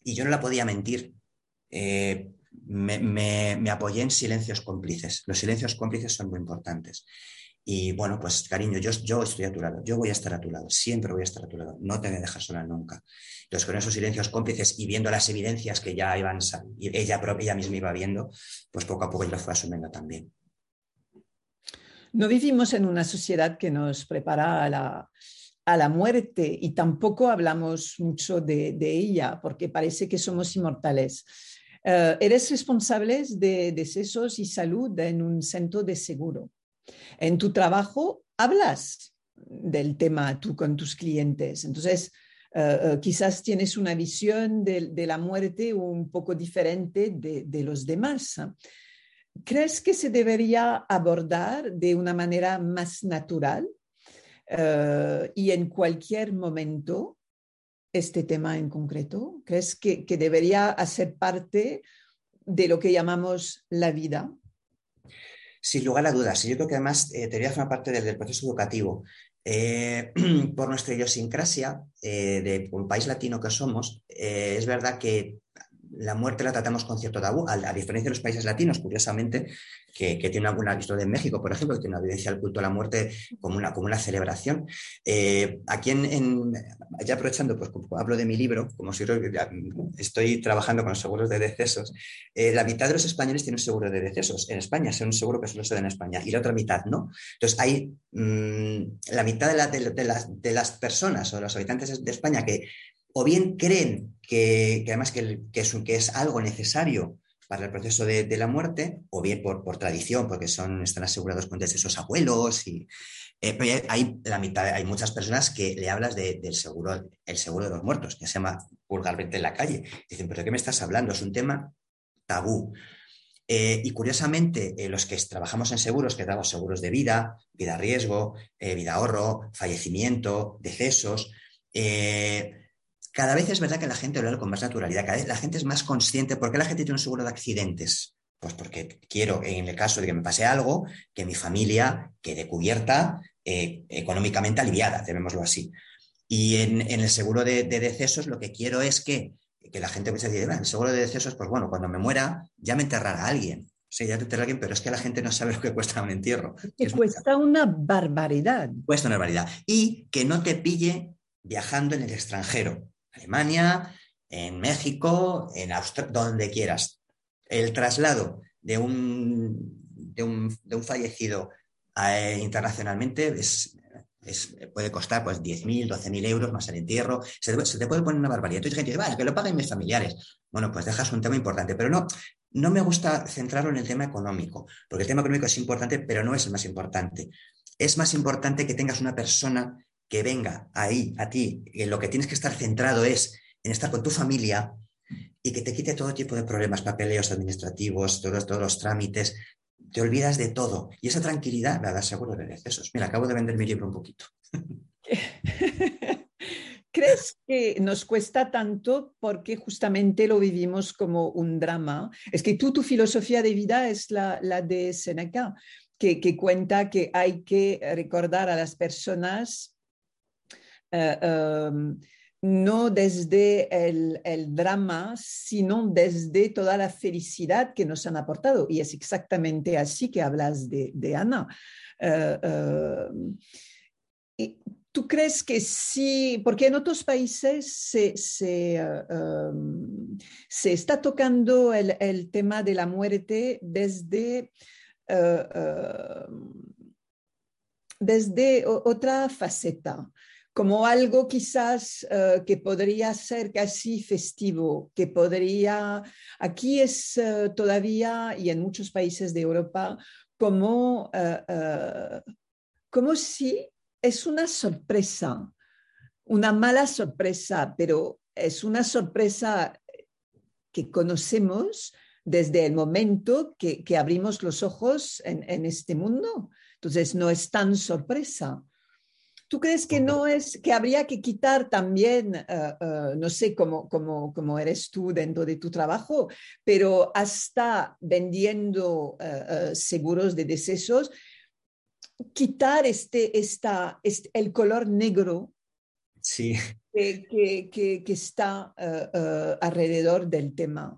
Speaker 4: y yo no la podía mentir. Eh, me, apoyé en silencios cómplices. Los silencios cómplices son muy importantes. Y bueno, pues cariño, yo, yo estoy a tu lado, yo voy a estar a tu lado, siempre voy a estar a tu lado, no te voy a dejar sola nunca. Entonces, con esos silencios cómplices y viendo las evidencias que ya iban, ella, ella misma iba viendo, pues poco a poco yo lo fui asumiendo también.
Speaker 3: No vivimos en una sociedad que nos prepara a la, a la muerte y tampoco hablamos mucho de, ella porque parece que somos inmortales. Eh, eres responsable de decesos y salud en un centro de seguro. En tu trabajo hablas del tema tú con tus clientes. Entonces, eh, eh, quizás tienes una visión de, la muerte un poco diferente de, de los demás. ¿Crees que se debería abordar de una manera más natural eh, y en cualquier momento este tema en concreto? ¿Crees que, debería hacer parte de lo que llamamos la vida?
Speaker 4: Sin lugar a dudas. Yo creo que además eh, debería formar parte del, proceso educativo. Eh, por nuestra idiosincrasia de un país latino que somos, es verdad que la muerte la tratamos con cierto tabú, a, diferencia de los países latinos, curiosamente, que, tiene alguna historia en México, por ejemplo, que tiene una evidencia del culto a la muerte como una, como una celebración. Eh, aquí, ya aprovechando, pues hablo de mi libro, como si estoy trabajando con los seguros de decesos, eh, la mitad de los españoles tienen un seguro de decesos en España, es un seguro que solo se da en España, y la otra mitad no. Entonces, hay mm, la mitad de, de, las personas o de los habitantes de España que o bien creen que, además que, es, algo necesario para el proceso de, la muerte, o bien por, tradición, porque son, están asegurados con esos abuelos. Y, eh, hay, la mitad, hay muchas personas que le hablas del seguro, el seguro de los muertos, que se llama vulgarmente en la calle. Dicen, ¿pero de qué me estás hablando? Es un tema tabú. Eh, y curiosamente, eh, los que trabajamos en seguros, que damos seguros de vida, vida riesgo, vida ahorro, fallecimiento, decesos, cada vez es verdad que la gente habla con más naturalidad, cada vez la gente es más consciente. ¿Por qué la gente tiene un seguro de accidentes? Pues porque quiero, en el caso de que me pase algo, que mi familia quede cubierta eh, económicamente aliviada, llamémoslo así. Y en, el seguro de, decesos lo que quiero es que, la gente se diga, el seguro de decesos, pues bueno, cuando me muera ya me enterrará alguien. Sí, ya te enterrará alguien, pero es que la gente no sabe lo que cuesta un entierro.
Speaker 3: Que cuesta una barbaridad.
Speaker 4: Cuesta una barbaridad. Y que no te pille viajando en el extranjero. Alemania, en México, en Australia, donde quieras. El traslado de un, de un, fallecido eh, internacionalmente es, puede costar pues 10.000, 12.000 euros más el entierro. Se, te puede poner una barbaridad. Entonces, gente dice, vale, que lo paguen mis familiares. Bueno, pues dejas un tema importante, pero no, no me gusta centrarlo en el tema económico, porque el tema económico es importante, pero no es el más importante. Es más importante que tengas una persona que venga ahí a ti, que lo que tienes que estar centrado es en estar con tu familia y que te quite todo tipo de problemas, papeleos administrativos, todos, todos los trámites, te olvidas de todo. Y esa tranquilidad la da seguro de decesos. Mira, acabo de vender mi libro un poquito.
Speaker 3: crees que nos cuesta tanto porque justamente lo vivimos como un drama? Es que tú, tu filosofía de vida es la, la de Seneca, que, que, cuenta que hay que recordar a las personas um, no desde el, drama, sino desde toda la felicidad que nos han aportado. Y es exactamente así que hablas de, Ana. Uh, ¿Tú crees que sí? Porque en otros países se, se, se está tocando el, el, tema de la muerte desde, desde otra faceta, como algo quizás que podría ser casi festivo, que podría, aquí es todavía, y en muchos países de Europa, como, como si es una sorpresa, una mala sorpresa, pero es una sorpresa que conocemos desde el momento que, que abrimos los ojos en, en, este mundo. Entonces, no es tan sorpresa. ¿Tú crees que no es, que habría que quitar también, uh, uh, no sé cómo, cómo, cómo, eres tú dentro de tu trabajo, pero hasta vendiendo uh, seguros de decesos, quitar este, esta, este, el color negro
Speaker 4: sí.
Speaker 3: que, que, que, que está alrededor del tema.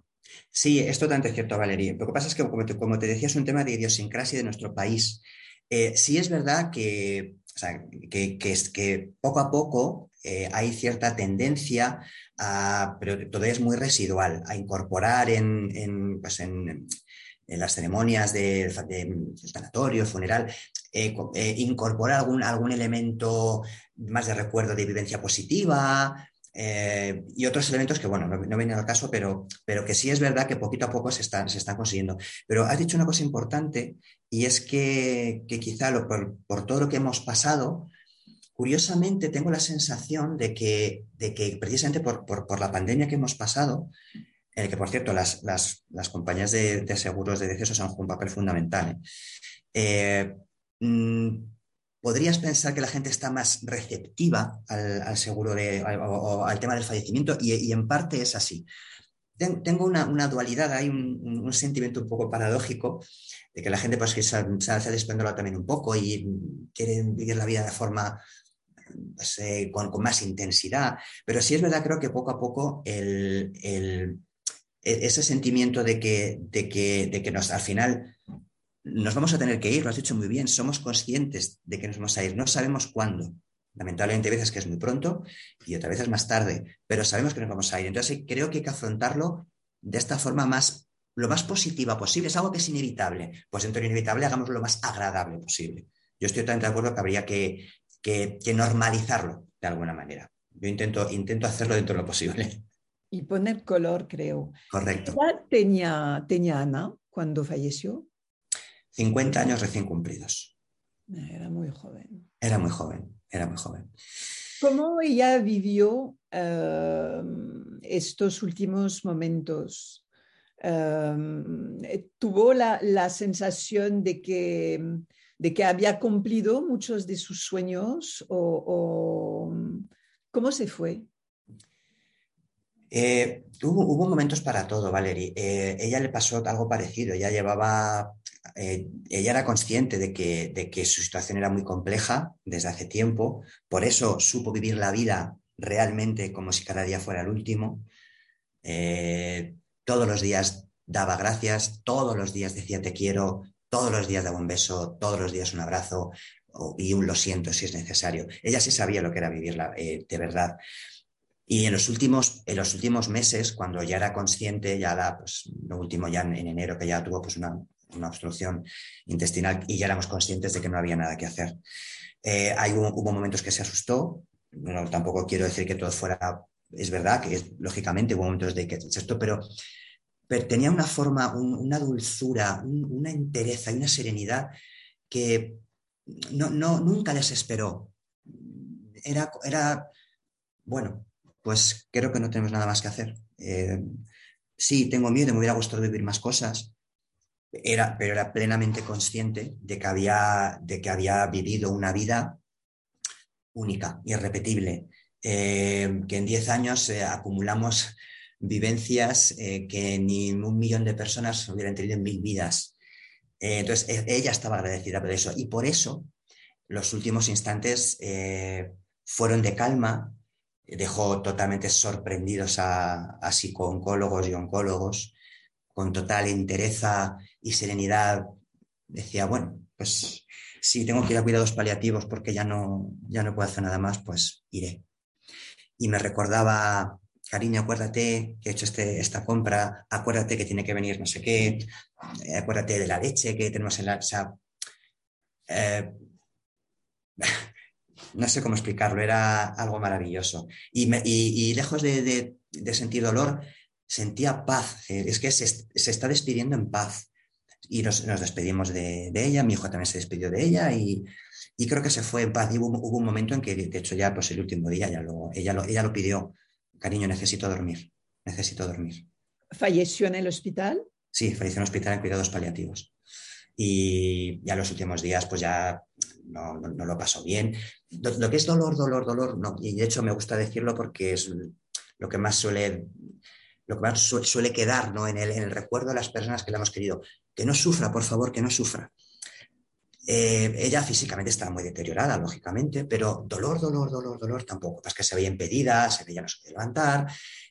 Speaker 4: Sí, es totalmente cierto, Valeria. Lo que pasa es que, como te, como te decía, es un tema de idiosincrasia de nuestro país. Eh, sí es verdad que, o sea, que, es, que poco a poco eh, hay cierta tendencia, a, pero todavía es muy residual, a incorporar en, en, pues las ceremonias de, de, de sanatorio, funeral, eh, eh, incorporar algún, algún elemento más de recuerdo de vivencia positiva, eh, y otros elementos que, bueno, no, no, al caso, pero, pero que sí es verdad que poquito a poco se están, se están consiguiendo. Pero has dicho una cosa importante y es que, que quizá por, por, todo lo que hemos pasado, curiosamente tengo la sensación de que, de que precisamente por, por, por la pandemia que hemos pasado, en el que, por cierto, las, las, las compañías de, de, seguros de decesos han jugado un papel fundamental. ¿eh? Mm, podrías pensar que la gente está más receptiva al, seguro o, al, tema del fallecimiento y, en parte es así. Tengo una, dualidad, hay un, sentimiento un poco paradójico de que la gente pues, que se, se ha desprendido también un poco y quiere vivir la vida de forma pues, eh, con, más intensidad. Pero sí es verdad, creo que poco a poco el, el, ese sentimiento de que, de que, de que nos, al final nos vamos a tener que ir, lo has dicho muy bien, somos conscientes de que nos vamos a ir, no sabemos cuándo. Lamentablemente hay veces que es muy pronto y otras veces más tarde, pero sabemos que nos vamos a ir. Entonces creo que hay que afrontarlo de esta forma más, lo más positiva posible. Es algo que es inevitable. Pues dentro de lo inevitable hagamos lo más agradable posible. Yo estoy totalmente de acuerdo que habría que, que, que normalizarlo de alguna manera. Yo intento, intento hacerlo dentro de lo posible.
Speaker 3: Y poner color, creo.
Speaker 4: Correcto.
Speaker 3: ¿Qué edad tenía, tenía Ana cuando falleció?
Speaker 4: 50 años recién cumplidos.
Speaker 3: Era muy joven.
Speaker 4: Era muy joven, era muy joven.
Speaker 3: ¿Cómo ella vivió uh, estos últimos momentos? Uh, ¿Tuvo la, la, sensación de que, de que había cumplido muchos de sus sueños o, o cómo se fue?
Speaker 4: Eh, hubo, hubo, momentos para todo, Valerie. Eh, ella le pasó algo parecido. Ella llevaba eh, ella era consciente de que, de que, su situación era muy compleja desde hace tiempo, por eso supo vivir la vida realmente como si cada día fuera el último. Eh, todos los días daba gracias, todos los días decía te quiero, todos los días daba un beso, todos los días un abrazo y un lo siento si es necesario. Ella sí sabía lo que era vivirla eh, de verdad. Y en los últimos, en los últimos meses, cuando ya era consciente, ya la, pues, lo último ya en, en enero, que ya tuvo pues una, una obstrucción intestinal y ya éramos conscientes de que no había nada que hacer. Eh, hay, hubo, hubo, momentos que se asustó, bueno, tampoco quiero decir que todo fuera, es verdad que es, lógicamente hubo momentos de que esto, pero, pero tenía una forma, un, una dulzura, un, una entereza y una serenidad que no, no, nunca desesperó. Era, era, bueno, pues creo que no tenemos nada más que hacer. Eh, sí, tengo miedo, me hubiera gustado vivir más cosas, era, pero era plenamente consciente de que, había, de que había vivido una vida única, irrepetible. eh, que en 10 años eh, acumulamos vivencias eh, que ni un millón de personas hubieran tenido en mil vidas. entonces, e, ella estaba agradecida por eso. Y por eso, los últimos instantes fueron de calma, dejó totalmente sorprendidos a, a psico-oncólogos y oncólogos, con total entereza y serenidad. Decía, bueno, pues si tengo que ir a cuidados paliativos porque ya no, ya no puedo hacer nada más, pues iré. Y me recordaba, cariño, acuérdate que he hecho este, esta compra, acuérdate que tiene que venir no sé qué, eh, acuérdate de la leche que tenemos en la... O eh, no sé cómo explicarlo, era algo maravilloso. Y, lejos de, sentir dolor, sentía paz. Es que se, está despidiendo en paz. Y nos, despedimos de, ella, mi hijo también se despidió de ella y, creo que se fue en paz. Y hubo, un momento en que, de hecho, ya pues el último día ya lo, ella, lo, ella lo pidió. Cariño, necesito dormir, necesito dormir.
Speaker 3: ¿Falleció en el hospital?
Speaker 4: Sí, falleció en el hospital en cuidados paliativos. Y ya los últimos días, pues ya no, lo pasó bien. Lo, que es dolor, dolor, dolor, no. Y de hecho me gusta decirlo porque es lo que más suele, lo que más suele quedar ¿no? en, el, en el recuerdo de las personas que le hemos querido. Que no sufra, por favor, que no sufra. Eh, ella físicamente estaba muy deteriorada, lógicamente, pero dolor, dolor, dolor, dolor tampoco. Pues que se veía impedida, se veía no se podía levantar.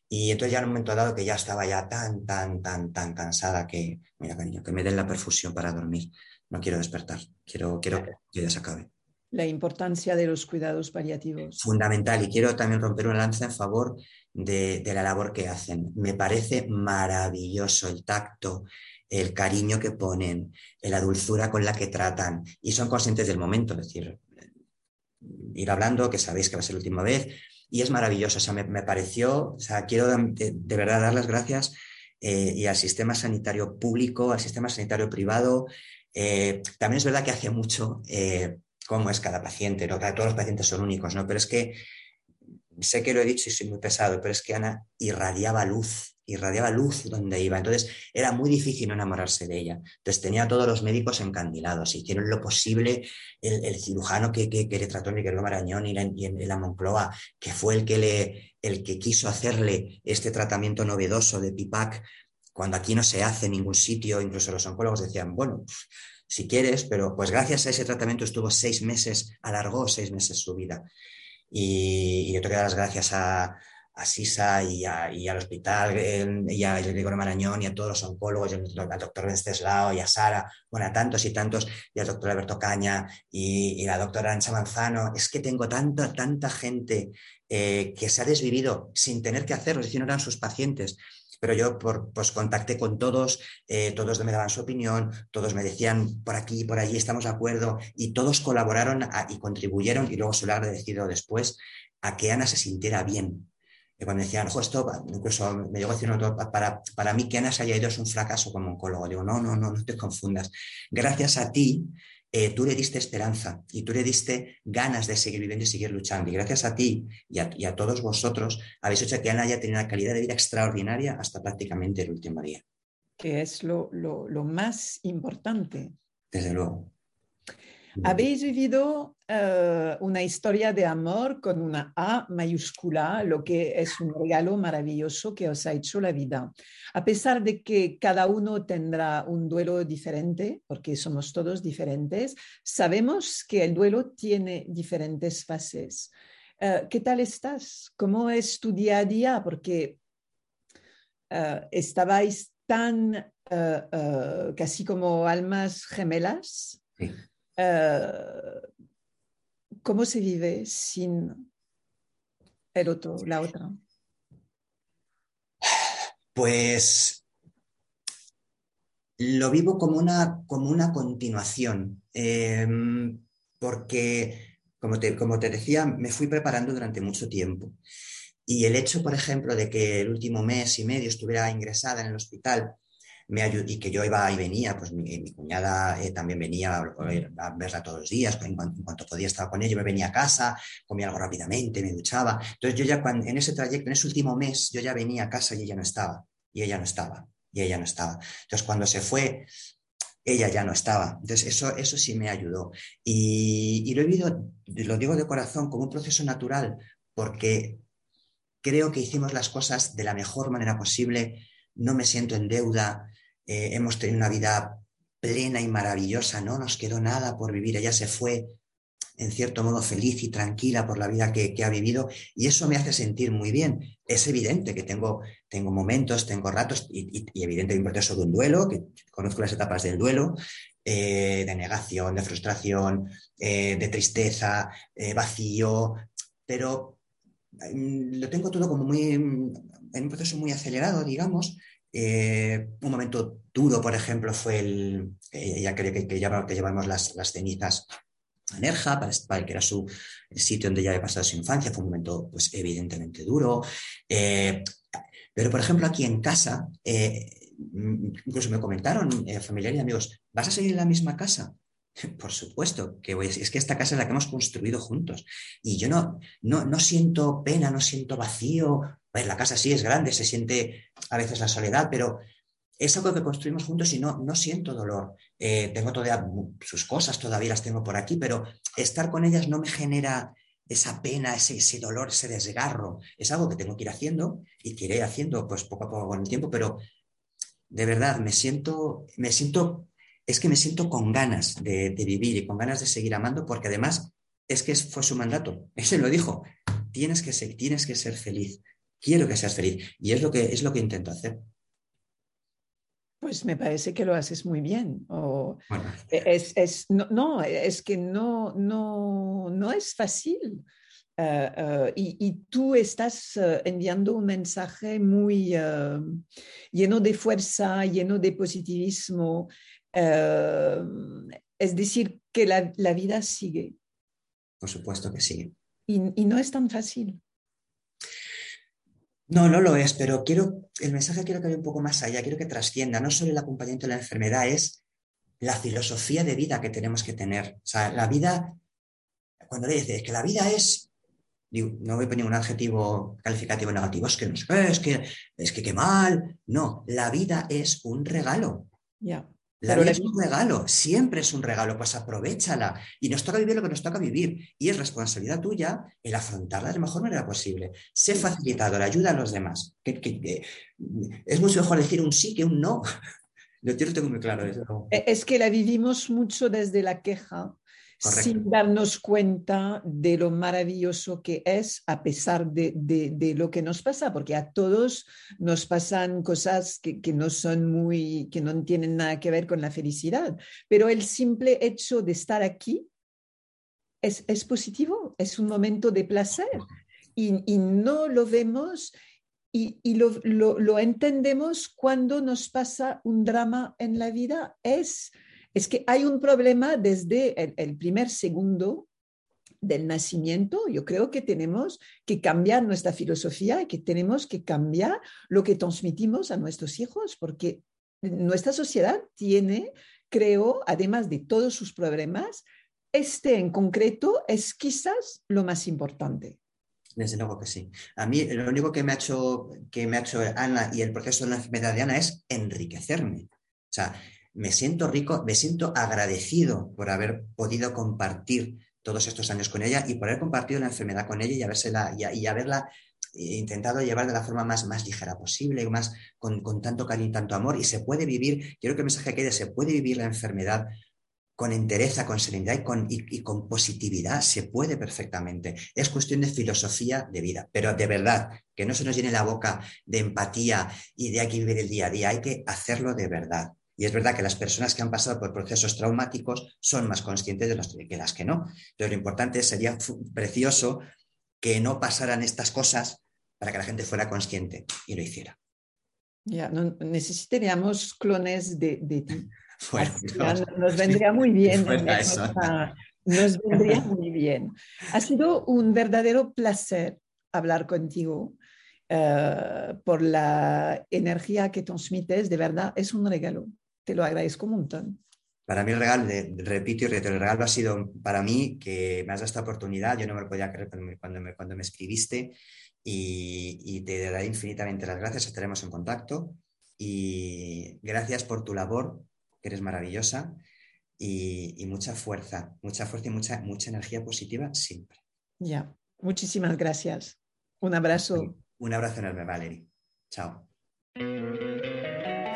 Speaker 4: Y entonces ya en un momento dado que ya estaba ya tan, tan, tan, tan cansada que, mira, cariño, que me den la perfusión para dormir no quiero despertar, quiero, quiero que ya se acabe.
Speaker 3: La importancia de los cuidados paliativos.
Speaker 4: Fundamental, y quiero también romper una lanza en favor de, la labor que hacen. Me parece maravilloso el tacto, el cariño que ponen, la dulzura con la que tratan, y son conscientes del momento, es decir, ir hablando, que sabéis que va a ser la última vez, y es maravilloso, o sea, me, pareció, o sea, quiero de, verdad dar las gracias eh, y al sistema sanitario público, al sistema sanitario privado, eh, también es verdad que hace mucho eh, cómo es cada paciente, ¿no? todos los pacientes son únicos, ¿no? Pero es que sé que lo he dicho y soy muy pesado, pero es que Ana irradiaba luz, irradiaba luz donde iba. Entonces era muy difícil no enamorarse de ella. Entonces tenía a todos los médicos encandilados, hicieron lo posible. El, cirujano que, que, le trató en Marañón y, y en, la Moncloa, que fue el que, le, el que quiso hacerle este tratamiento novedoso de PIPAC, cuando aquí no se hace en ningún sitio, incluso los oncólogos decían, bueno, si quieres, pero pues gracias a ese tratamiento estuvo seis meses, alargó seis meses su vida. Y, yo te dar las gracias a, SISA y, al hospital, y a Gregorio Marañón y a todos los oncólogos, y al doctor Venceslao y a Sara, bueno, a tantos y tantos, y al doctor Alberto Caña y, la doctora Ancha Manzano. Es que tengo tanta, tanta gente eh, que se ha desvivido sin tener que hacerlo, es decir, no eran sus pacientes, pero yo por, pues contacté con todos, eh, todos me daban su opinión, todos me decían por aquí, por allí estamos de acuerdo y todos colaboraron y contribuyeron y luego se lo agradecido después a que Ana se sintiera bien. Y cuando decían, ojo, esto, incluso me llegó a decir, para, para mí que Ana se haya ido es un fracaso como oncólogo. Digo, no, no, no, no te confundas. Gracias a ti eh, tú le diste esperanza y tú le diste ganas de seguir viviendo y seguir luchando. Y gracias a ti y a, todos vosotros habéis hecho que Ana haya tenido una calidad de vida extraordinaria hasta prácticamente el último día.
Speaker 3: Que es lo más importante.
Speaker 4: Desde luego.
Speaker 3: Habéis vivido eh, una historia de amor con una A mayúscula, lo que es un regalo maravilloso que os ha hecho la vida. A pesar de que cada uno tendrá un duelo diferente, porque somos todos diferentes, sabemos que el duelo tiene diferentes fases. Eh, ¿Qué tal estás? ¿Cómo es tu día a día? Porque eh, estabais tan casi como almas gemelas. Sí. Eh, ¿Cómo se vive sin el otro, la otra?
Speaker 4: Pues lo vivo como una, como una continuación, em, porque, como te, como te decía, me fui preparando durante mucho tiempo. Y el hecho, por ejemplo, de que el último mes y medio estuviera ingresada en el hospital y que yo iba y venía, pues mi, cuñada eh, también venía a, verla todos los días, en cuanto, podía estar con ella, yo me venía a casa, comía algo rápidamente, me duchaba. Entonces yo ya cuando, en ese trayecto, en ese último mes, yo ya venía a casa y ella no estaba, y ella no estaba, y ella no estaba. Entonces cuando se fue, ella ya no estaba. Entonces, eso, eso sí me ayudó. Y, lo he vivido, lo digo de corazón, como un proceso natural, porque creo que hicimos las cosas de la mejor manera posible, no me siento en deuda, eh, hemos tenido una vida plena y maravillosa, no nos quedó nada por vivir, ella se fue en cierto modo feliz y tranquila por la vida que, ha vivido y eso me hace sentir muy bien. Es evidente que tengo, tengo momentos, tengo ratos y, y, evidente un proceso de un duelo, que conozco las etapas del duelo, eh, de negación, de frustración, eh, de tristeza, vacío, pero mm, lo tengo todo como muy en un proceso muy acelerado, digamos. Un momento duro, por ejemplo, fue el, ya que, que, llevamos las, cenizas a Nerja, para, que era su sitio donde ya había pasado su infancia, fue un momento pues evidentemente duro. pero, por ejemplo, aquí en casa, incluso me comentaron eh, familiares y amigos, ¿vas a seguir en la misma casa? Por supuesto que voy Es que esta casa es la que hemos construido juntos. Y yo no, no, no siento pena, no siento vacío. La casa sí es grande, se siente a veces la soledad, pero es algo que construimos juntos y no, no siento dolor. Eh, tengo todavía sus cosas, todavía las tengo por aquí, pero estar con ellas no me genera esa pena, ese, ese, dolor, ese desgarro. Es algo que tengo que ir haciendo y que iré haciendo pues, poco a poco con el tiempo, pero de verdad, me siento, me siento, es que me siento con ganas de, vivir y con ganas de seguir amando, porque además es que fue su mandato. Ese lo dijo. Tienes que ser, tienes que ser feliz. Quiero que seas feliz. Y es lo que, es lo que intento hacer.
Speaker 3: Pues me parece que lo haces muy bien. es, no, es que no, no, no es fácil. Eh, eh, y, tú estás eh, enviando un mensaje muy lleno de fuerza, lleno de positivismo. Es decir, que la, la, vida sigue.
Speaker 4: Por supuesto que sigue.
Speaker 3: Y, y, no es tan fácil.
Speaker 4: No, no lo es, pero quiero, el mensaje quiero que vaya un poco más allá, quiero que trascienda, no solo el acompañamiento de la enfermedad, es la filosofía de vida que tenemos que tener. O sea, la vida, cuando le dices que la vida es no voy a poner un adjetivo calificativo negativo, es que no sé es que, es que qué mal. No, la vida es un regalo.
Speaker 3: Ya.
Speaker 4: La vida es un regalo, siempre es un regalo, pues aprovechala. Y nos toca vivir lo que nos toca vivir. Y es responsabilidad tuya el afrontarla de la mejor manera posible. Sé facilitador, ayuda a los demás. Que, es mucho mejor decir un sí que un no. Yo tengo muy claro eso.
Speaker 3: Es que la vivimos mucho desde la queja sin darnos cuenta de lo maravilloso que es a pesar de, de, lo que nos pasa, porque a todos nos pasan cosas que, que, no son muy, que no tienen nada que ver con la felicidad, pero el simple hecho de estar aquí es, es positivo, es un momento de placer y, y no lo vemos y, y lo, lo, entendemos cuando nos pasa un drama en la vida, es es que hay un problema desde el, primer segundo del nacimiento, yo creo que tenemos que cambiar nuestra filosofía y que tenemos que cambiar lo que transmitimos a nuestros hijos, porque nuestra sociedad tiene, creo, además de todos sus problemas, este en concreto es quizás lo más importante.
Speaker 4: Desde luego que sí. A mí lo único que me ha hecho, que me ha hecho Ana y el proceso de la enfermedad de Ana es enriquecerme. O sea, me siento rico, me siento agradecido por haber podido compartir todos estos años con ella y por haber compartido la enfermedad con ella y, y, haberla eh, intentado llevar de la forma más, ligera posible, más, con, tanto cariño y tanto amor. Y se puede vivir, yo creo que el mensaje que hay se puede vivir la enfermedad con entereza, con serenidad y con, positividad, se puede perfectamente. Es cuestión de filosofía de vida, pero de verdad, que no se nos llene la boca de empatía y de hay que vivir el día a día, hay que hacerlo de verdad. Y es verdad que las personas que han pasado por procesos traumáticos son más conscientes de las que las que no. Entonces, lo importante sería precioso que no pasaran estas cosas para que la gente fuera consciente y lo hiciera.
Speaker 3: Ya, necesitaríamos clones de, ti. nos vendría muy bien. nos vendría muy bien. Ha sido un verdadero placer hablar contigo. Eh, por la energía que transmites, de verdad, es un regalo te lo agradezco un montón.
Speaker 4: Para mí el regalo, repito y repito, el regalo ha sido para mí que me has dado esta oportunidad, yo no me lo podía creer cuando me, cuando me, escribiste y, te daré infinitamente las gracias, estaremos en contacto y gracias por tu labor, que eres maravillosa y, mucha fuerza, mucha fuerza y mucha, mucha energía positiva siempre.
Speaker 3: Ya, Muchísimas gracias. Un abrazo.
Speaker 4: Un abrazo enorme, Valerie. Chao.